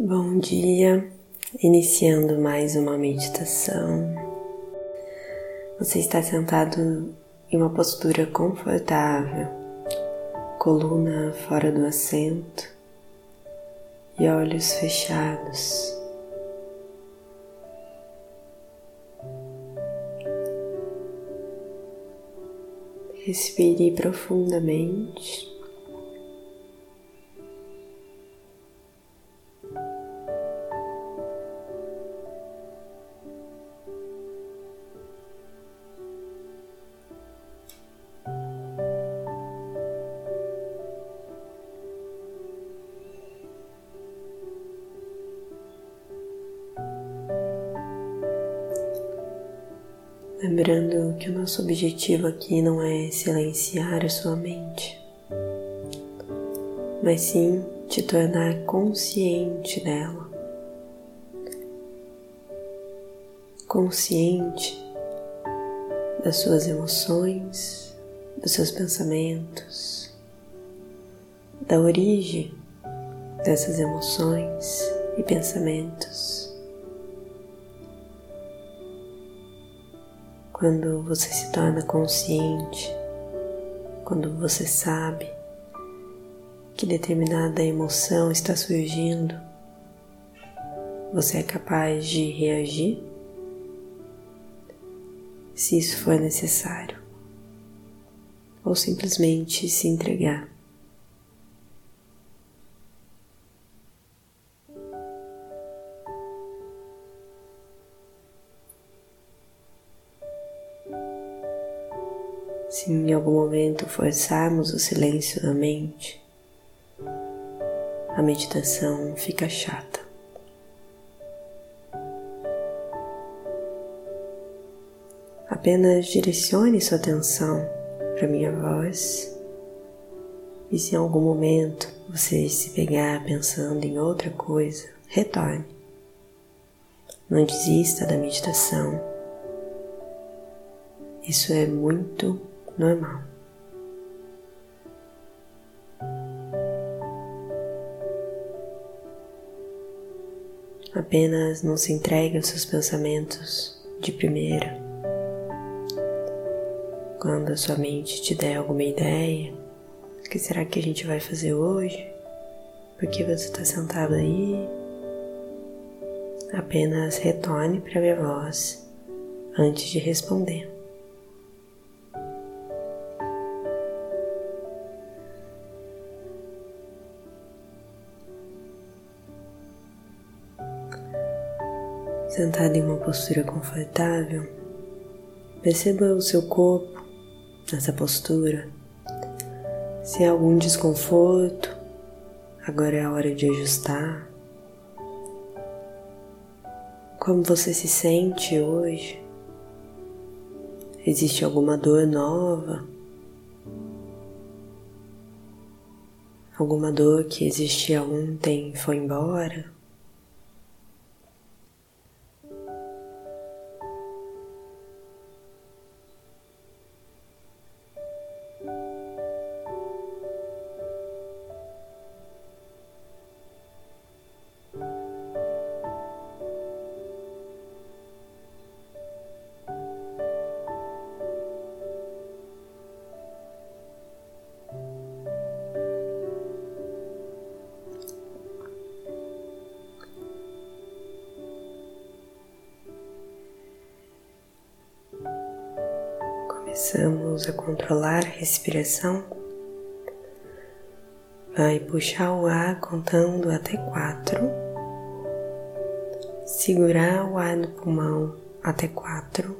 Bom dia, iniciando mais uma meditação. Você está sentado em uma postura confortável, coluna fora do assento e olhos fechados. Respire profundamente. Lembrando que o nosso objetivo aqui não é silenciar a sua mente, mas sim te tornar consciente dela. Consciente das suas emoções, dos seus pensamentos, da origem dessas emoções e pensamentos. Quando você se torna consciente, quando você sabe que determinada emoção está surgindo, você é capaz de reagir se isso for necessário, ou simplesmente se entregar. Se em algum momento forçarmos o silêncio da mente, a meditação fica chata. Apenas direcione sua atenção para minha voz e se em algum momento você se pegar pensando em outra coisa, retorne. Não desista da meditação. Isso é muito normal. Apenas não se entregue aos seus pensamentos de primeira. Quando a sua mente te der alguma ideia, o que será que a gente vai fazer hoje? Por que você está sentado aí? Apenas retorne para minha voz antes de responder. Sentado em uma postura confortável, perceba o seu corpo nessa postura. Se há algum desconforto, agora é a hora de ajustar. Como você se sente hoje? Existe alguma dor nova? Alguma dor que existia ontem foi embora? Começamos a controlar a respiração. Vai puxar o ar contando até quatro. Segurar o ar no pulmão até quatro.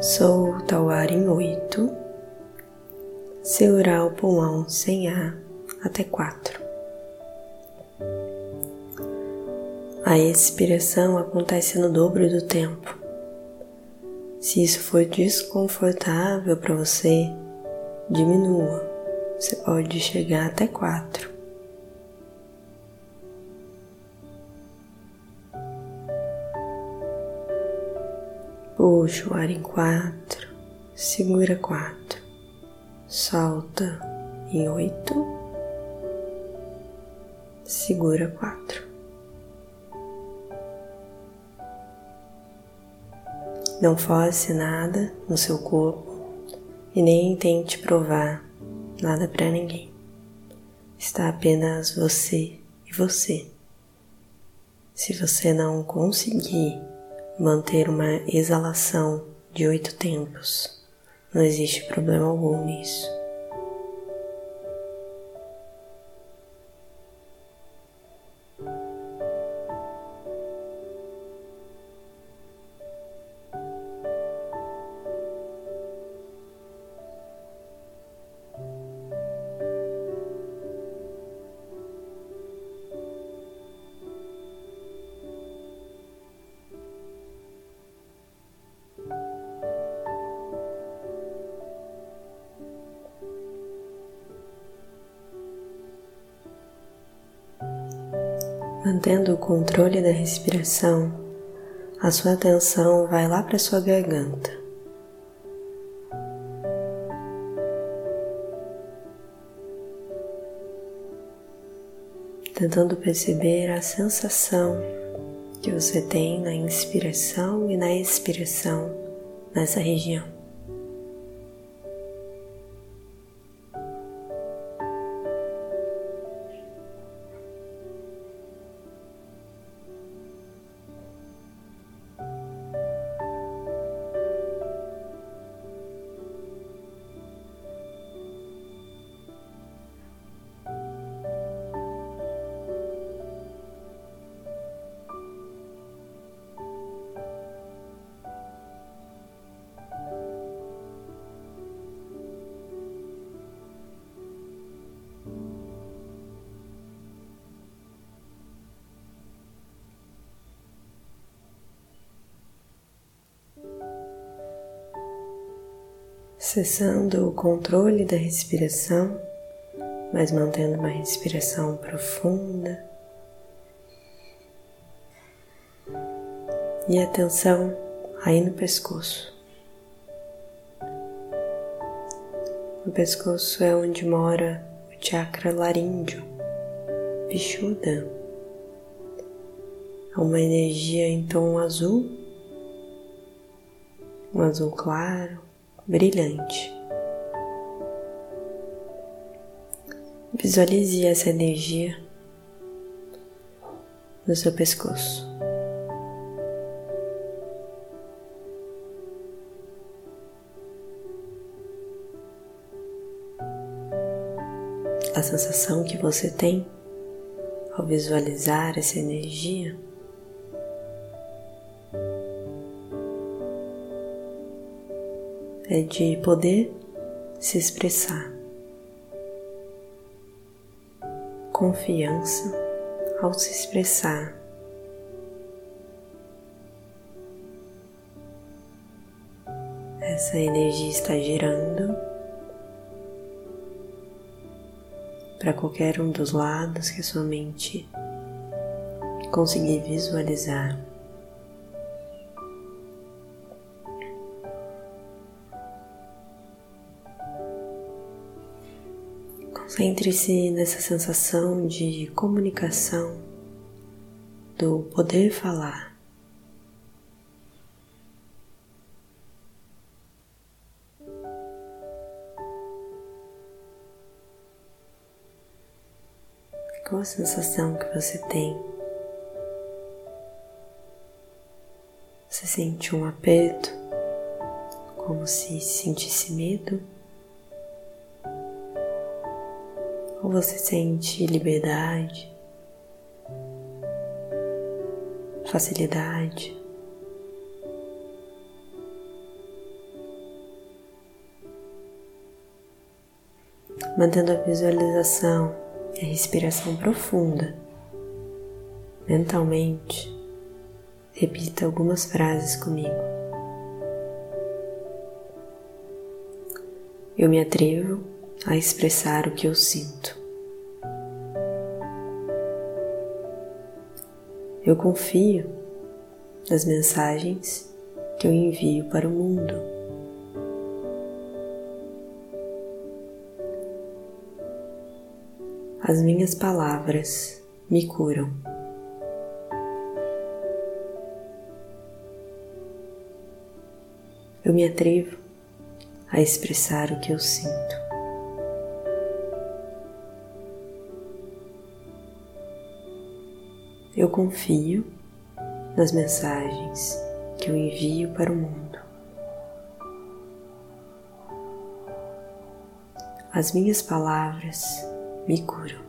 Solta o ar em oito. Segurar o pulmão sem ar até quatro. A expiração acontece no dobro do tempo. Se isso for desconfortável para você, diminua. Você pode chegar até quatro. Puxa o ar em quatro, segura quatro, solta em oito, segura quatro. Não force nada no seu corpo e nem tente provar nada para ninguém. Está apenas você e você. Se você não conseguir manter uma exalação de oito tempos, não existe problema algum nisso. Mantendo o controle da respiração, a sua atenção vai lá para sua garganta. Tentando perceber a sensação que você tem na inspiração e na expiração nessa região. Cessando o controle da respiração, mas mantendo uma respiração profunda. E atenção aí no pescoço. O pescoço é onde mora o chakra laríngeo, Vishuddha. É uma energia em tom azul, um azul claro, brilhante. Visualize essa energia no seu pescoço. A sensação que você tem ao visualizar essa energia é de poder se expressar. Confiança ao se expressar. Essa energia está girando para qualquer um dos lados que a sua mente conseguir visualizar. Concentre-se nessa sensação de comunicação, do poder falar. Qual a sensação que você tem? Você sente um aperto, como se sentisse medo? Ou você sente liberdade, facilidade? Mantendo a visualização e a respiração profunda, mentalmente, repita algumas frases comigo. Eu me atrevo a expressar o que eu sinto. Eu confio nas mensagens que eu envio para o mundo. As minhas palavras me curam. Eu me atrevo a expressar o que eu sinto. Eu confio nas mensagens que eu envio para o mundo. As minhas palavras me curam.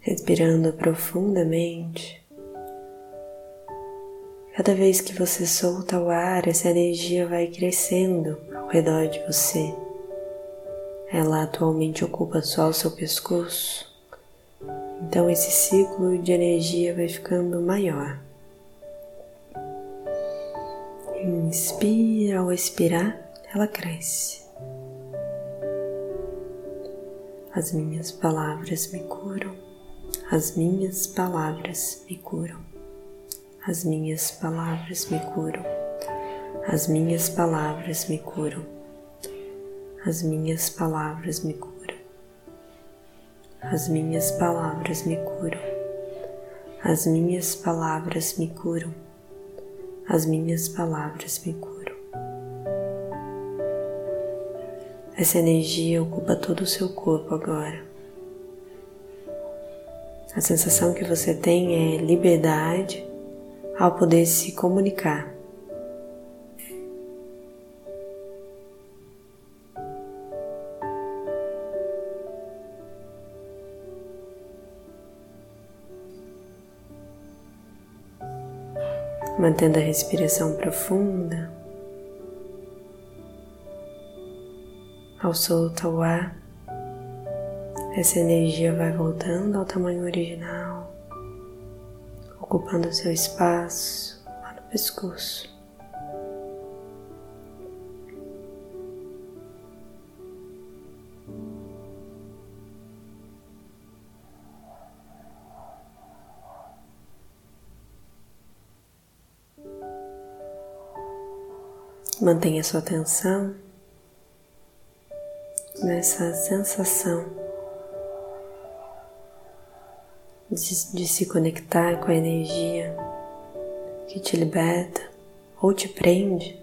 Respirando profundamente. Cada vez que você solta o ar, essa energia vai crescendo ao redor de você. Ela atualmente ocupa só o seu pescoço, então esse ciclo de energia vai ficando maior. Inspira, ao expirar, ela cresce. As minhas palavras me curam, as minhas palavras me curam, as minhas palavras me curam, as minhas palavras me curam, as minhas palavras me curam. As minhas palavras me curam, as minhas palavras me curam, as minhas palavras me curam. Essa energia ocupa todo o seu corpo agora. A sensação que você tem é liberdade ao poder se comunicar. Mantendo a respiração profunda. Ao soltar o ar, essa energia vai voltando ao tamanho original, ocupando seu espaço lá no pescoço. Mantenha sua atenção nessa sensação de, de, se conectar com a energia que te liberta ou te prende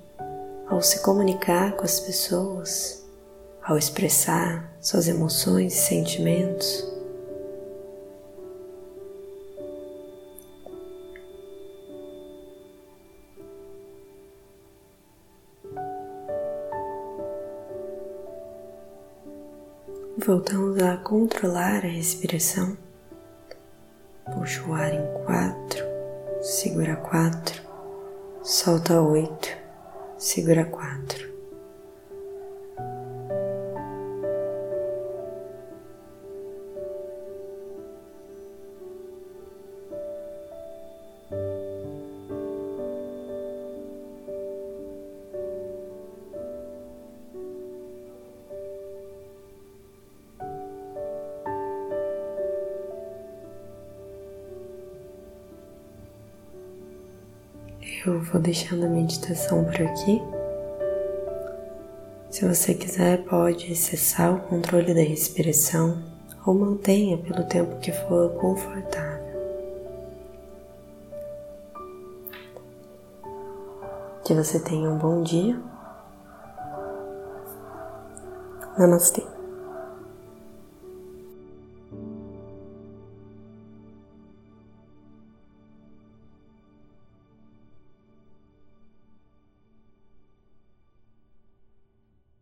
ao se comunicar com as pessoas, ao expressar suas emoções e sentimentos. Voltamos a controlar a respiração. Puxa o ar em quatro, segura quatro, solta oito, segura quatro. Eu vou deixando a meditação por aqui. Se você quiser, pode cessar o controle da respiração ou mantenha pelo tempo que for confortável. Que você tenha um bom dia. Namastê.